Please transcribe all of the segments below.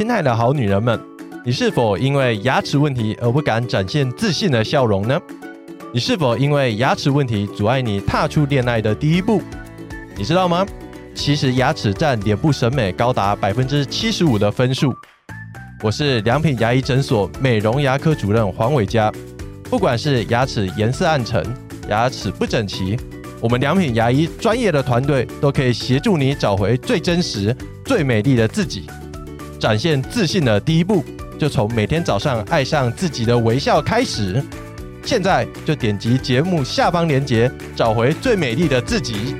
亲爱的好女人们，你是否因为牙齿问题而不敢展现自信的笑容呢？你是否因为牙齿问题阻碍你踏出恋爱的第一步？你知道吗？其实牙齿占脸部审美高达百分之七十五的分数。我是良品牙医诊所美容牙科主任黄伟嘉。不管是牙齿颜色暗沉、牙齿不整齐，我们良品牙医专业的团队都可以协助你找回最真实、最美丽的自己。展现自信的第一步，就从每天早上爱上自己的微笑开始。现在就点击节目下方链接，找回最美丽的自己。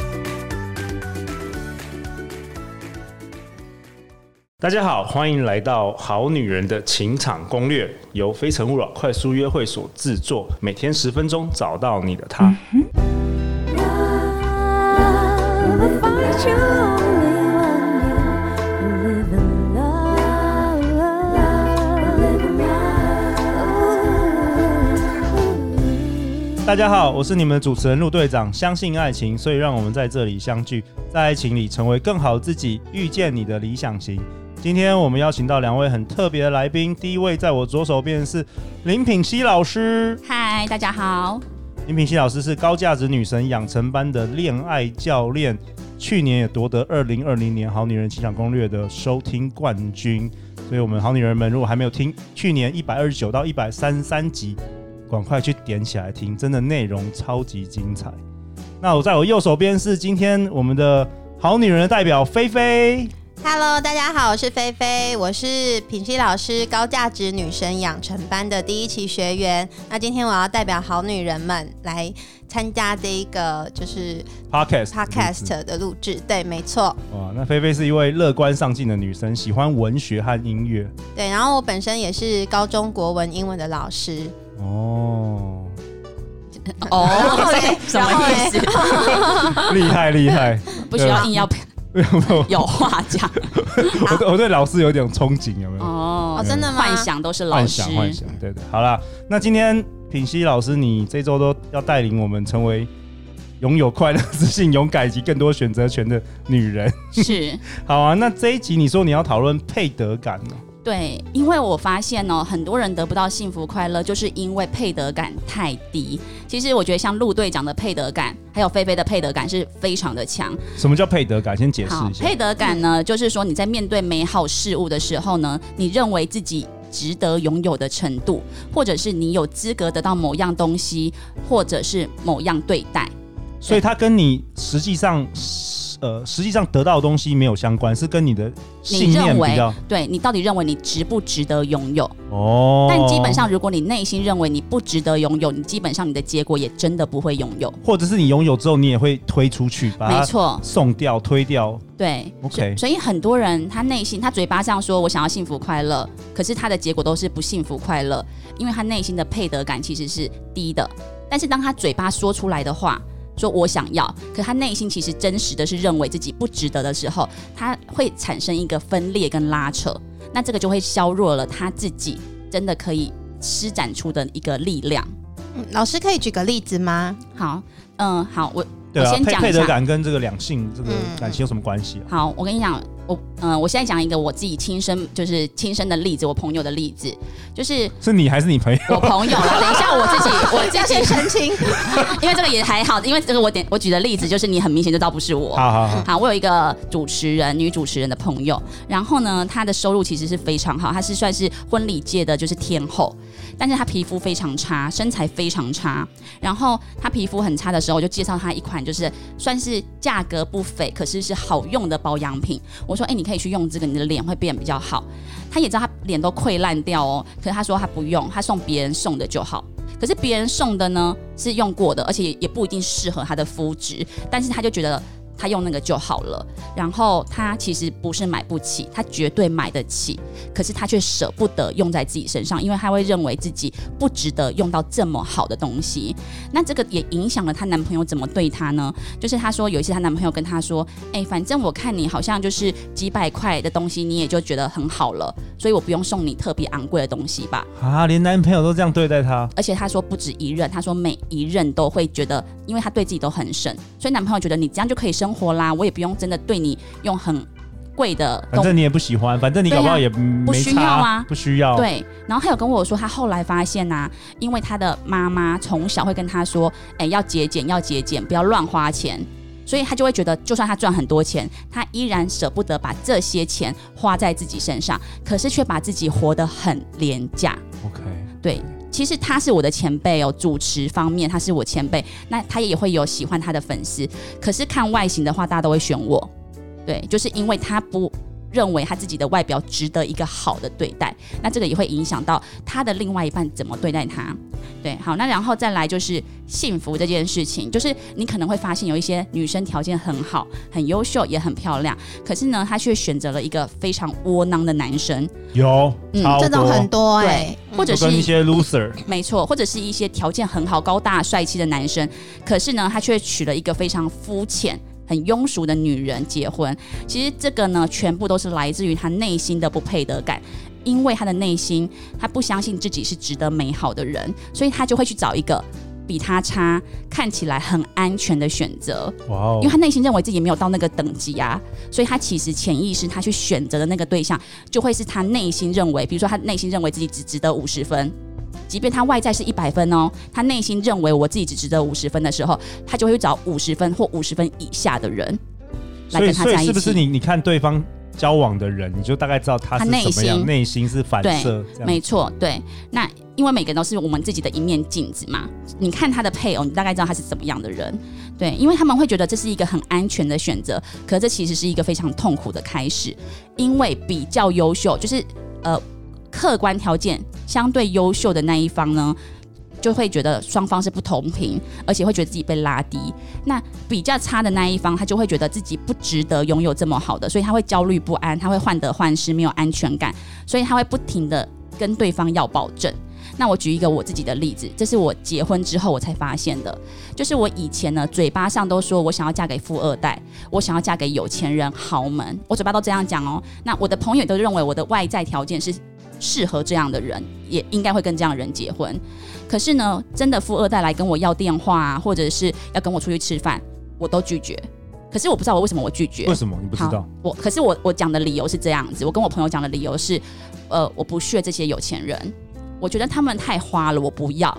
大家好，欢迎来到《好女人的情场攻略》，由非诚勿扰快速约会所制作，每天十分钟，找到你的他。大家好，我是你们的主持人陆队长。相信爱情，所以让我们在这里相聚，在爱情里成为更好自己，遇见你的理想型。今天我们邀请到两位很特别的来宾，第一位在我左手边是林品熙老师。嗨，大家好。林品熙老师是高价值女神养成班的恋爱教练，去年也夺得二零二零年好女人情场攻略的收听冠军。所以，我们好女人们如果还没有听去年一百二十九到一百三十三集，赶快去点起来听，真的内容超级精彩。那我在我右手边是今天我们的好女人的代表菲菲。Hello，大家好，我是菲菲，我是品希老师高价值女神养成班的第一期学员。那今天我要代表好女人们来参加这一个就是 Podcast Podcast 的录制。对，没错。哇，那菲菲是一位乐观上进的女生，喜欢文学和音乐。对，然后我本身也是高中国文、英文的老师。哦，哦，什么意思？厉害厉害，不需要硬要。有话讲，我我对老师有点憧憬，有没有？哦，真的吗？幻想都是老师，幻想幻想，对对。好了，那今天品熙老师，你这周都要带领我们成为拥有快乐、自信、勇敢以及更多选择权的女人。是，好啊。那这一集你说你要讨论配得感呢？对，因为我发现哦，很多人得不到幸福快乐，就是因为配得感太低。其实我觉得像陆队长的配得感，还有菲菲的配得感是非常的强。什么叫配得感？先解释一下。配得感呢，就是说你在面对美好事物的时候呢，你认为自己值得拥有的程度，或者是你有资格得到某样东西，或者是某样对待。所以它跟你实际上。呃，实际上得到的东西没有相关，是跟你的信念比较。你对你到底认为你值不值得拥有？哦。但基本上，如果你内心认为你不值得拥有，你基本上你的结果也真的不会拥有。或者是你拥有之后，你也会推出去，把没错送掉、推掉。对，OK 所。所以很多人他内心他嘴巴上说我想要幸福快乐，可是他的结果都是不幸福快乐，因为他内心的配得感其实是低的。但是当他嘴巴说出来的话。说我想要，可他内心其实真实的是认为自己不值得的时候，他会产生一个分裂跟拉扯，那这个就会削弱了他自己真的可以施展出的一个力量。嗯，老师可以举个例子吗？好，嗯，好，我。对啊，我先讲一下配得感跟这个两性这个感情有什么关系啊？好，我跟你讲，我嗯、呃，我现在讲一个我自己亲身就是亲身的例子，我朋友的例子，就是是你还是你朋友？我朋友了。等一下，我自己 我自己澄清，因为这个也还好，因为这个我点我举的例子就是你很明显就知道不是我。好好好，好，我有一个主持人，女主持人的朋友，然后呢，她的收入其实是非常好，她是算是婚礼界的就是天后。但是她皮肤非常差，身材非常差。然后她皮肤很差的时候，我就介绍她一款，就是算是价格不菲，可是是好用的保养品。我说：“哎、你可以去用这个，你的脸会变比较好。”她也知道她脸都溃烂掉哦，可是她说她不用，她送别人送的就好。可是别人送的呢是用过的，而且也不一定适合她的肤质。但是她就觉得。他用那个就好了，然后他其实不是买不起，他绝对买得起，可是他却舍不得用在自己身上，因为他会认为自己不值得用到这么好的东西。那这个也影响了她男朋友怎么对她呢？就是她说有一次她男朋友跟她说：“哎，反正我看你好像就是几百块的东西，你也就觉得很好了，所以我不用送你特别昂贵的东西吧？”啊，连男朋友都这样对待她，而且她说不止一任，她说每一任都会觉得，因为她对自己都很省，所以男朋友觉得你这样就可以生。生活啦，我也不用真的对你用很贵的东，反正你也不喜欢，反正你搞不好也没不需要啊，不需要。对，然后他有跟我说，他后来发现呐、啊，因为他的妈妈从小会跟他说，哎，要节俭，要节俭，不要乱花钱，所以他就会觉得，就算他赚很多钱，他依然舍不得把这些钱花在自己身上，可是却把自己活得很廉价。OK，对。其实他是我的前辈哦，主持方面他是我前辈，那他也会有喜欢他的粉丝。可是看外形的话，大家都会选我，对，就是因为他不认为他自己的外表值得一个好的对待，那这个也会影响到他的另外一半怎么对待他。对，好，那然后再来就是幸福这件事情，就是你可能会发现有一些女生条件很好、很优秀、也很漂亮，可是呢，她却选择了一个非常窝囊的男生。有，嗯，这种很多哎、欸，或者是一些 loser，没错，或者是一些条件很好、高大帅气的男生，可是呢，他却娶了一个非常肤浅。很庸俗的女人结婚，其实这个呢，全部都是来自于他内心的不配得感，因为他的内心他不相信自己是值得美好的人，所以他就会去找一个比他差、看起来很安全的选择。哇哦！因为他内心认为自己没有到那个等级啊，所以他其实潜意识他去选择的那个对象，就会是他内心认为，比如说他内心认为自己只值得五十分。即便他外在是一百分哦，他内心认为我自己只值得五十分的时候，他就会找五十分或五十分以下的人来跟他在一起。是不是你你看对方交往的人，你就大概知道他是怎么样，内心是反射？对，没错，对。那因为每个人都是我们自己的一面镜子嘛，你看他的配偶，你大概知道他是怎么样的人。对，因为他们会觉得这是一个很安全的选择，可这其实是一个非常痛苦的开始，因为比较优秀，就是呃。客观条件相对优秀的那一方呢，就会觉得双方是不同频，而且会觉得自己被拉低。那比较差的那一方，他就会觉得自己不值得拥有这么好的，所以他会焦虑不安，他会患得患失，没有安全感，所以他会不停地跟对方要保证。那我举一个我自己的例子，这是我结婚之后我才发现的，就是我以前呢，嘴巴上都说我想要嫁给富二代，我想要嫁给有钱人豪门，我嘴巴都这样讲哦。那我的朋友都认为我的外在条件是。适合这样的人，也应该会跟这样的人结婚。可是呢，真的富二代来跟我要电话啊，或者是要跟我出去吃饭，我都拒绝。可是我不知道我为什么我拒绝。为什么你不知道？我可是我我讲的理由是这样子，我跟我朋友讲的理由是，呃，我不屑这些有钱人，我觉得他们太花了，我不要。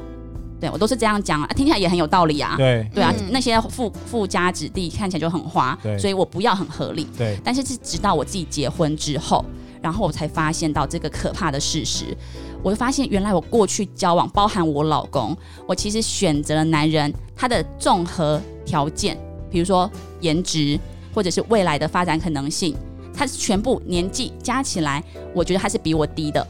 对，我都是这样讲啊，听起来也很有道理啊。对对啊，嗯、那些富富家子弟看起来就很花，所以我不要很合理。对，但是是直到我自己结婚之后。然后我才发现到这个可怕的事实，我就发现原来我过去交往，包含我老公，我其实选择了男人，他的综合条件，比如说颜值，或者是未来的发展可能性，他全部年纪加起来，我觉得他是比我低的，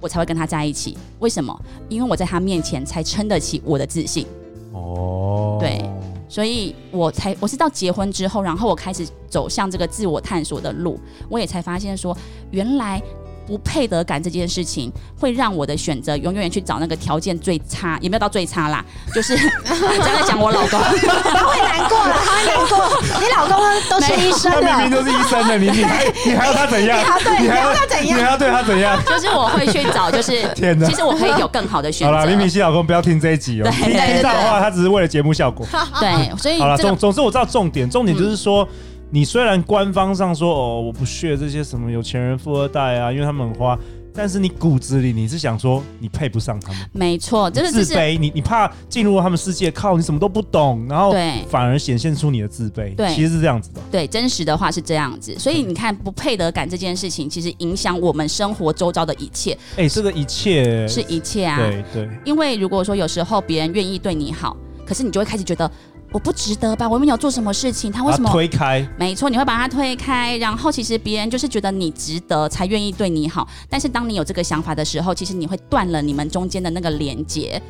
我才会跟他在一起。为什么？因为我在他面前才撑得起我的自信。哦，对。所以我才我是到结婚之后，然后我开始走向这个自我探索的路，我也才发现说，原来不配得感这件事情会让我的选择永远去找那个条件最差，也没有到最差啦，就是 刚才讲我老公，他会难过了，他会难过。你老公都是医生的，明明都是医生的，你你还你还要他怎样？你还要他怎样？你还要对他怎样？就是我会去找，就是 天哪，其实我可以有更好的选择。好了，李敏熙老公不要听这一集哦，听听到的话，他只是为了节目效果。对，所以好了，总总之我知道重点，重点就是说。你虽然官方上说哦，我不屑这些什么有钱人、富二代啊，因为他们很花，但是你骨子里你是想说你配不上他们。没错，就是自卑，你你怕进入他们世界，靠你什么都不懂，然后反而显现出你的自卑。对，其实是这样子的。对，真实的话是这样子。所以你看，不配得感这件事情，其实影响我们生活周遭的一切。哎，这个一切是一切啊。对对。因为如果说有时候别人愿意对你好，可是你就会开始觉得。我不值得吧？我没有做什么事情，他为什么推开？没错，你会把他推开，然后其实别人就是觉得你值得，才愿意对你好。但是当你有这个想法的时候，其实你会断了你们中间的那个连接。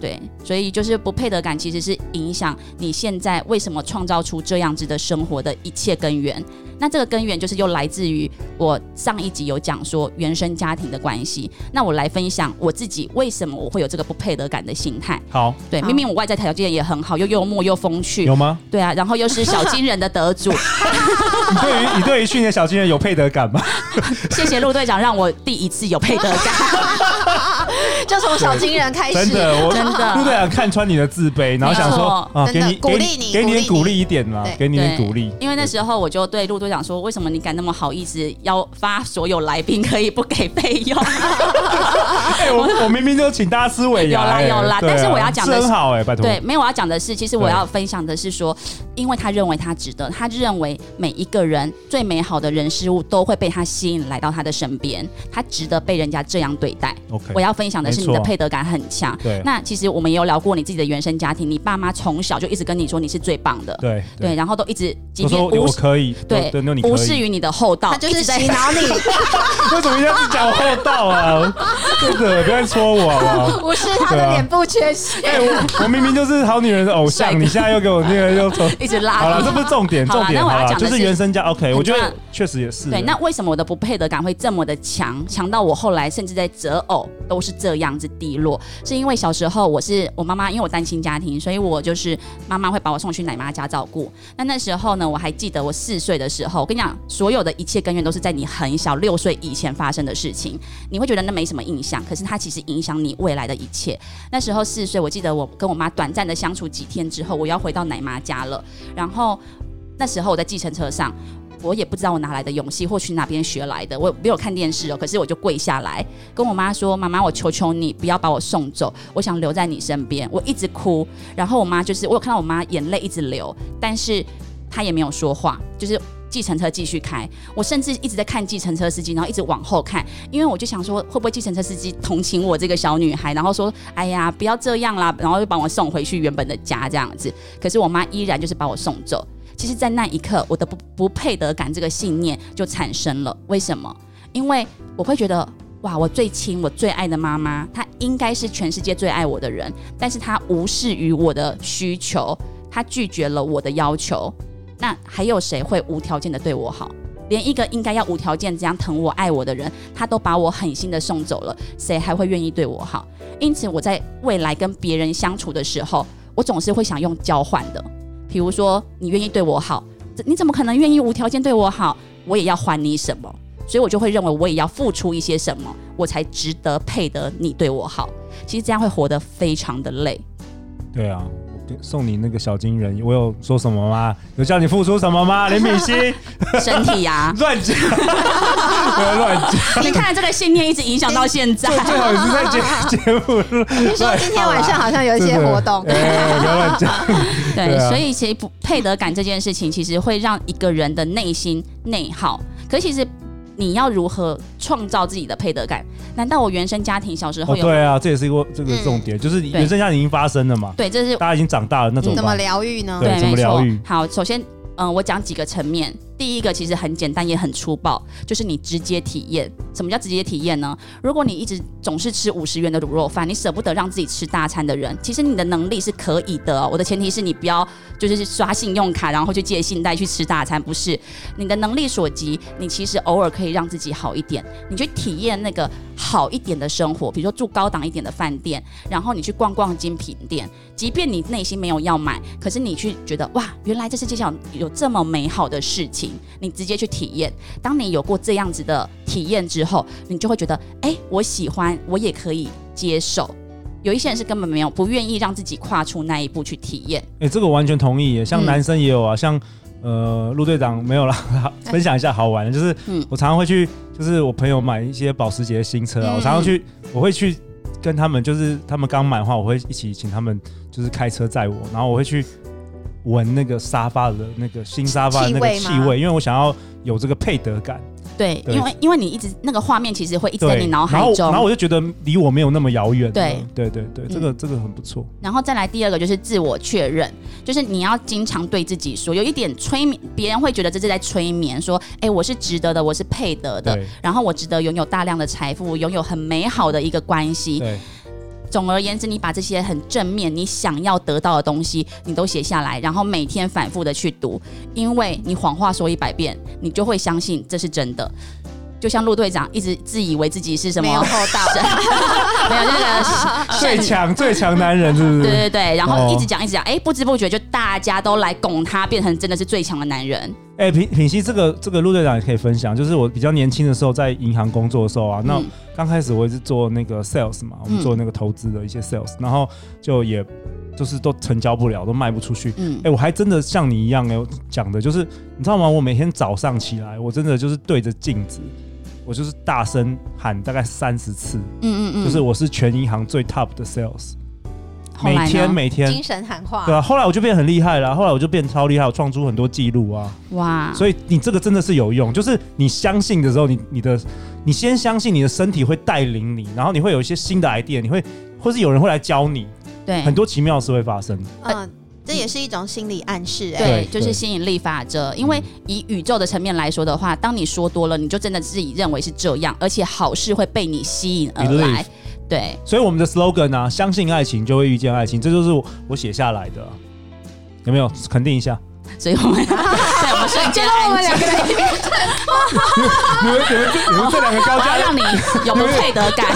对，所以就是不配得感，其实是影响你现在为什么创造出这样子的生活的一切根源。那这个根源就是又来自于我上一集有讲说原生家庭的关系。那我来分享我自己为什么我会有这个不配得感的心态。好，对，明明我外在条件也很好，又幽默又风趣，有吗？对啊，然后又是小 金人的得主。你对于你对于去年小金人有配得感吗？谢谢陆队长让我第一次有配得感，就从小金人开始。真的，我。陆队长看穿你的自卑，然后想说啊，给你鼓励你，给你鼓励一点嘛，给你点鼓励。因为那时候我就对陆队长说，为什么你敢那么好意思要发所有来宾可以不给备用？哎，我 我明明就请大家吃尾牙，有啦有啦，但是我要讲的是，很好哎，拜托。对，没有我要讲的是，其实我要分享的是说，因为他认为他值得，他认为每一个人最美好的人事物都会被他吸引来到他的身边，他值得被人家这样对待。OK，我要分享的是你的配得感很强。对，那其实我们也有聊过你自己的原生家庭，你爸妈从小就一直跟你说你是最棒的，对对，然后都一直即便我可以，对，无视于你的厚道，他就是洗脑你。为什么一定要讲厚道啊？真的，不要戳我好不 是他的脸部缺陷。哎，我我明明就是好女人的偶像，你现在又给我那个又一直拉。好了，这不是重点，重点好了，就是原生家。OK，我觉得确实也是。对，那为什么我的不配得感会这么的强，强到我后来甚至在择偶都是这样子低落？是因为小时候我是我妈妈，因为我单亲家庭，所以我就是妈妈会把我送去奶妈家照顾。那那时候呢，我还记得我四岁的时我跟你讲，所有的一切根源都是在你很小六岁以前发生的事情。你会觉得那没什么印象，可是它其实影响你未来的一切。那时候四岁，我记得我跟我妈短暂的相处几天之后，我要回到奶妈家了。然后那时候我在计程车上。我也不知道我哪来的勇气，或去哪边学来的。我没有看电视哦，可是我就跪下来跟我妈说：“妈妈，我求求你不要把我送走，我想留在你身边。”我一直哭，然后我妈就是我有看到我妈眼泪一直流，但是她也没有说话，就是计程车继续开。我甚至一直在看计程车司机，然后一直往后看，因为我就想说会不会计程车司机同情我这个小女孩，然后说：“哎呀，不要这样啦”，然后就把我送回去原本的家这样子。可是我妈依然就是把我送走。其实，在那一刻，我的不不配得感这个信念就产生了。为什么？因为我会觉得，哇，我最亲、我最爱的妈妈，她应该是全世界最爱我的人，但是她无视于我的需求，她拒绝了我的要求。那还有谁会无条件的对我好？连一个应该要无条件这样疼我、爱我的人，他都把我狠心的送走了，谁还会愿意对我好？因此，我在未来跟别人相处的时候，我总是会想用交换的。比如说，你愿意对我好，你怎么可能愿意无条件对我好？我也要还你什么？所以我就会认为我也要付出一些什么，我才值得配得你对我好。其实这样会活得非常的累。对啊。送你那个小金人，我有说什么吗？有叫你付出什么吗？林敏熙，身体呀，乱讲，不 要乱讲。你看这个信念一直影响到现在，最好是在节节目。听说今天晚上好像有一些活动，不要乱讲。对，所以其实不配得感这件事情，其实会让一个人的内心内耗。可其实。你要如何创造自己的配得感？难道我原生家庭小时候有？对啊，这也是一个这个重点，就是原生家庭已经发生了嘛。对，这是大家已经长大了那种。怎么疗愈呢？对，怎么疗愈？好，首先，嗯，我讲几个层面。第一个其实很简单，也很粗暴，就是你直接体验。什么叫直接体验呢？如果你一直总是吃五十元的卤肉饭，你舍不得让自己吃大餐的人，其实你的能力是可以的。我的前提是你不要就是刷信用卡，然后去借信贷去吃大餐，不是。你的能力所及，你其实偶尔可以让自己好一点，你去体验那个好一点的生活，比如说住高档一点的饭店，然后你去逛逛精品店，即便你内心没有要买，可是你去觉得哇，原来这世界上有这么美好的事情。你直接去体验，当你有过这样子的体验之后，你就会觉得，哎、欸，我喜欢，我也可以接受。有一些人是根本没有不愿意让自己跨出那一步去体验。哎、欸，这个我完全同意耶。像男生也有啊，嗯、像呃陆队长没有啦，分享一下好玩的，就是我常常会去，就是我朋友买一些保时捷新车啊，嗯、我常常去，我会去跟他们，就是他们刚买的话，我会一起请他们就是开车载我，然后我会去。闻那个沙发的那个新沙发的那个气味，因为我想要有这个配得感。对，对因为因为你一直那个画面其实会一直在你脑海中然，然后我就觉得离我没有那么遥远。对，对对对，这个、嗯、这个很不错。然后再来第二个就是自我确认，就是你要经常对自己说，有一点催眠，别人会觉得这是在催眠，说，哎，我是值得的，我是配得的，然后我值得拥有大量的财富，拥有很美好的一个关系。对。总而言之，你把这些很正面、你想要得到的东西，你都写下来，然后每天反复的去读，因为你谎话说一百遍，你就会相信这是真的。就像陆队长一直自以为自己是什么没有厚道，没有 那个最强最强男人，是不是？对对对，然后一直讲一直讲，哎、欸，不知不觉就大家都来拱他，变成真的是最强的男人。哎、欸，品品熙，这个这个陆队长也可以分享，就是我比较年轻的时候在银行工作的时候啊，那刚开始我也是做那个 sales 嘛，我们做那个投资的一些 sales，、嗯、然后就也。就是都成交不了，都卖不出去。嗯哎、，我还真的像你一样哎、讲的就是你知道吗？我每天早上起来，我真的就是对着镜子，我就是大声喊大概三十次，嗯嗯嗯，就是我是全银行最 top 的 sales，每天每天。精神喊话，对啊，后来我就变很厉害了，后来我就变超厉害，我创出很多记录啊。哇，所以你这个真的是有用，就是你相信的时候，你你的你先相信你的身体会带领你，然后你会有一些新的 idea，你会或是有人会来教你，对。很多奇妙的事会发生。嗯，这也是一种心理暗示，哎，对，就是吸引力法则。因为以宇宙的层面来说的话，当你说多了，你就真的自己认为是这样，而且好事会被你吸引而来。Believe。对，所以我们的 slogan 啊，相信爱情就会遇见爱情，这就是我我写下来的啊、有没有？肯定一下。所以我们 对我们瞬间我们安静两个人你们你们这你们这两个高价让你有不配得感。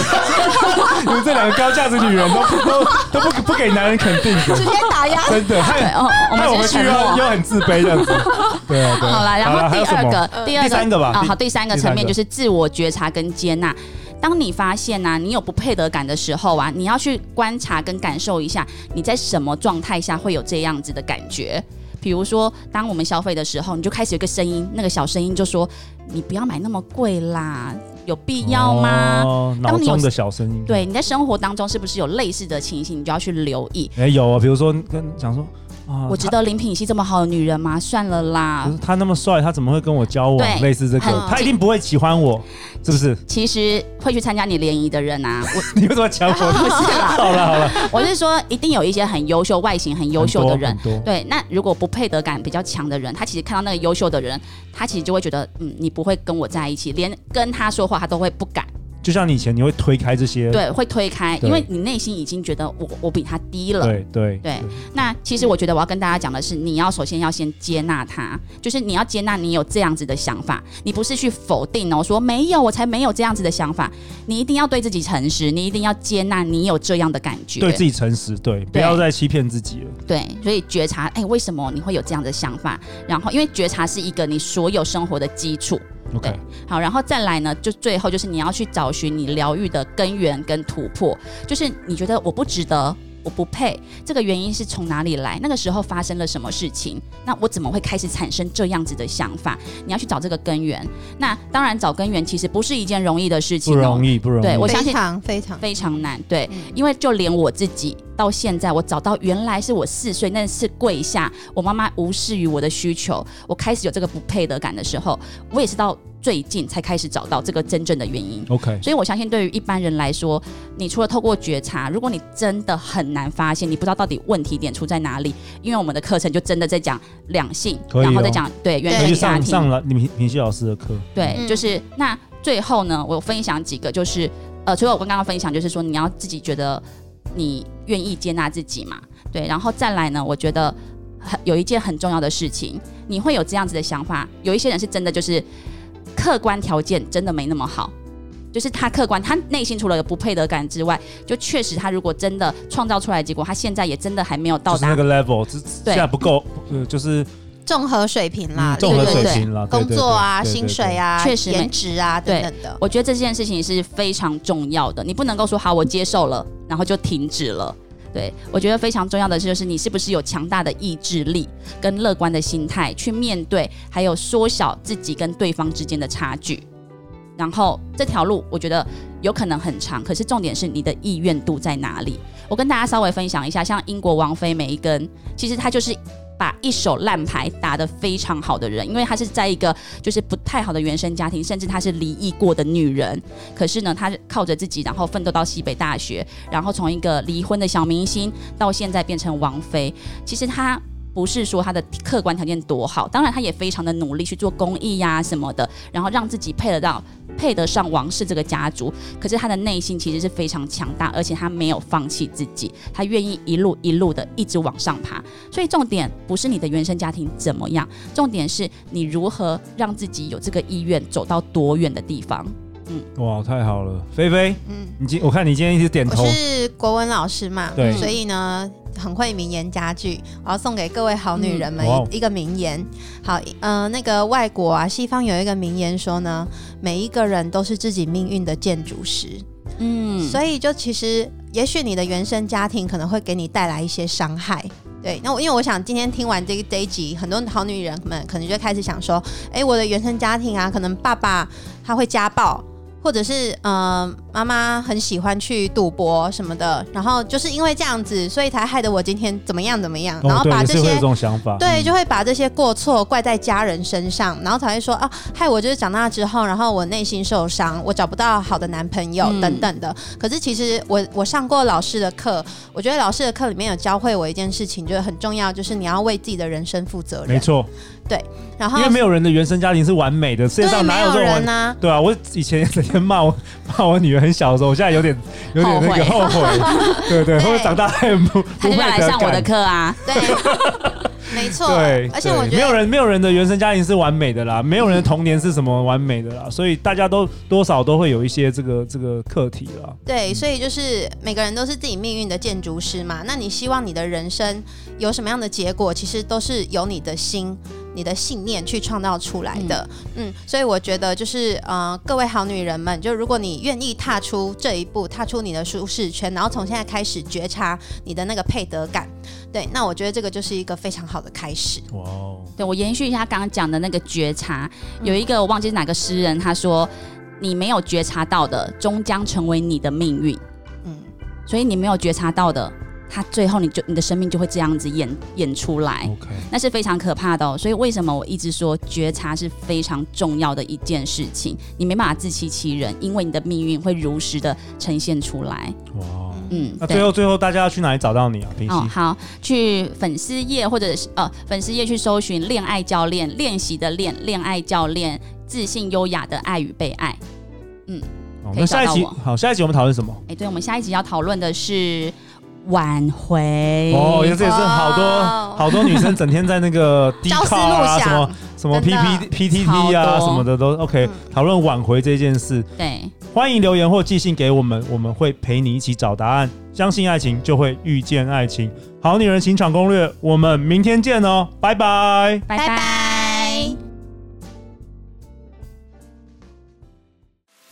你们这两个高价值女人都都都不不给男人肯定的，直接打压，真的，对害哦，我们去又。又很自卑这样子。对啊，对啊。好了，然后第二个，第二个第三个吧啊，好，第三个第三个层面就是自我觉察跟接纳。当你发现呐、啊，你有不配得感的时候啊，你要去观察跟感受一下，你在什么状态下会有这样子的感觉。比如说，当我们消费的时候，你就开始有一个声音，那个小声音就说：“你不要买那么贵啦，有必要吗？”当你有中的小声音。对，你在生活当中是不是有类似的情形，你就要去留意。哎、有啊，比如说跟讲说啊，我值得林品熙这么好的女人吗？算了啦他那么帅，他怎么会跟我交往？类似这个很，他一定不会喜欢我，是不是？其实会去参加你联谊的人啊，我 你为什么抢我？不是啦好了好了，我是说，一定有一些很优秀、外形很优秀的人对，那如果不配得感比较强的人，他其实看到那个优秀的人，他其实就会觉得，嗯，你不会跟我在一起，连跟他说话他都会不敢，就像你以前你会推开这些，对，会推开，因为你内心已经觉得我我比他低了。对对对那其实我觉得我要跟大家讲的是，你要首先要先接纳他，就是你要接纳你有这样子的想法，你不是去否定哦，说没有，我才没有这样子的想法，你一定要对自己诚实，你一定要接纳你有这样的感觉，对自己诚实，对，不要再欺骗自己了。对，所以觉察，哎，为什么你会有这样的想法？然后，因为觉察是一个你所有生活的基础。OK，好，然后再来呢，就最后就是你要去找寻你疗愈的根源跟突破，就是你觉得我不值得。我不配，这个原因是从哪里来？那个时候发生了什么事情？那我怎么会开始产生这样子的想法？你要去找这个根源。那当然，找根源其实不是一件容易的事情、哦，不容易，不容易。对我相信非常非常非常难。对，嗯因为就连我自己到现在，我找到原来是我四岁那次跪下，我妈妈无视于我的需求，我开始有这个不配得感的时候，我也是到最近才开始找到这个真正的原因。OK，所以我相信，对于一般人来说，你除了透过觉察，如果你真的很难发现，你不知道到底问题点出在哪里，因为我们的课程就真的在讲两性，哦。然后再讲对原生家庭，上上了你平平熙老师的课，对，嗯。就是那最后呢，我分享几个，就是呃，除了我刚刚分享，就是说你要自己觉得你愿意接纳自己嘛，对，然后再来呢，我觉得很有一件很重要的事情，你会有这样子的想法，有一些人是真的就是客观条件真的没那么好。就是他客观，他内心除了有不配得感之外，就确实他如果真的创造出来的结果，他现在也真的还没有到达就是那个 level，这对现在不够，呃，就是综合水平啦，嗯综合对对水平了，对工作啊、薪水啊、确实颜值啊等等的。我觉得这件事情是非常重要的，你不能够说好我接受了，然后就停止了。对我觉得非常重要的是，就是你是不是有强大的意志力跟乐观的心态去面对，还有缩小自己跟对方之间的差距。然后这条路我觉得有可能很长，可是重点是你的意愿度在哪里。我跟大家稍微分享一下，像英国王妃梅根，其实她就是把一手烂牌打得非常好的人，因为她是在一个就是不太好的原生家庭，甚至她是离异过的女人。可是呢，她靠着自己，然后奋斗到西北大学，然后从一个离婚的小明星到现在变成王菲。其实她。不是说他的客观条件多好，当然他也非常的努力去做公益呀、什么的，然后让自己配得到配得上王室这个家族。可是他的内心其实是非常强大，而且他没有放弃自己，他愿意一路一路的一直往上爬。所以重点不是你的原生家庭怎么样，重点是你如何让自己有这个意愿走到多远的地方。哇，太好了，菲菲，嗯，你今我看你今天一直点头我，是国文老师嘛，对所以呢很会名言佳句，我要送给各位好女人们一一个名言。好，呃，那个外国啊，西方有一个名言说呢，每一个人都是自己命运的建筑师。嗯，所以就其实也许你的原生家庭可能会给你带来一些伤害。对，那我因为我想今天听完这个这一集，很多好女人们可能就开始想说，哎，我的原生家庭啊，可能爸爸他会家暴。或者是呃，妈妈很喜欢去赌博什么的，然后就是因为这样子，所以才害得我今天怎么样怎么样，然后把这些、哦、这种想法，对，就会把这些过错怪在家人身上，然后才会说啊，害我就是长大之后，然后我内心受伤，我找不到好的男朋友、嗯、等等的。可是其实我我上过老师的课，我觉得老师的课里面有教会我一件事情，就是很重要，就是你要为自己的人生负责任。没错。对，然后因为没有人的原生家庭是完美的，世界上哪有这种人呢？对啊，我以前也整天骂我 骂我女儿很小的时候，我现在有点有点那个后悔，对对，或者长大还不不会来上我的课啊，对，没错，对，而且我觉得没有人没有人的原生家庭是完美的啦，没有人的童年是什么完美的啦，所以大家都多少都会有一些这个这个课题啦。对，所以就是每个人都是自己命运的建筑师嘛，那你希望你的人生有什么样的结果，其实都是由你的心。你的信念去创造出来的，嗯，嗯，所以我觉得就是，呃，各位好女人们，就如果你愿意踏出这一步，踏出你的舒适圈，然后从现在开始觉察你的那个配得感，对，那我觉得这个就是一个非常好的开始。哇哦，对，我延续一下刚刚讲的那个觉察，有一个我忘记是哪个诗人，他说，你没有觉察到的，终将成为你的命运。嗯，所以你没有觉察到的。他最后，你就你的生命就会这样子演演出来，Okay. 那是非常可怕的哦。所以为什么我一直说觉察是非常重要的一件事情？你没办法自欺欺人，因为你的命运会如实的呈现出来。哇，嗯，那最后最后大家要去哪里找到你啊？哦，好，去粉丝页或者是呃粉丝页去搜寻“恋爱教练”，练习的练，恋爱教练，自信优雅的爱与被爱。嗯，那、哦、下一集好，下一集我们讨论什么？哎，对，我们下一集要讨论的是。挽回哦，这也是好多、哦、好多女生整天在那个 Dcard 啊，什么什么 P P P T T 啊，什么的都 OK，讨论挽回这件事。对，欢迎留言或寄信给我们，我们会陪你一起找答案。相信爱情，就会遇见爱情。好女人情场攻略，我们明天见哦，拜拜，拜拜。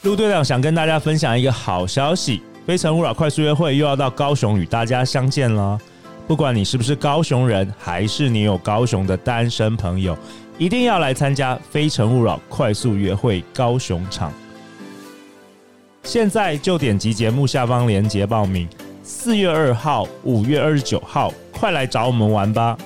陆队长想跟大家分享一个好消息。非诚勿扰快速约会又要到高雄与大家相见了。不管你是不是高雄人，还是你有高雄的单身朋友，一定要来参加非诚勿扰快速约会高雄场。现在就点击节目下方链接报名。四月二号、五月二十九号，快来找我们玩吧！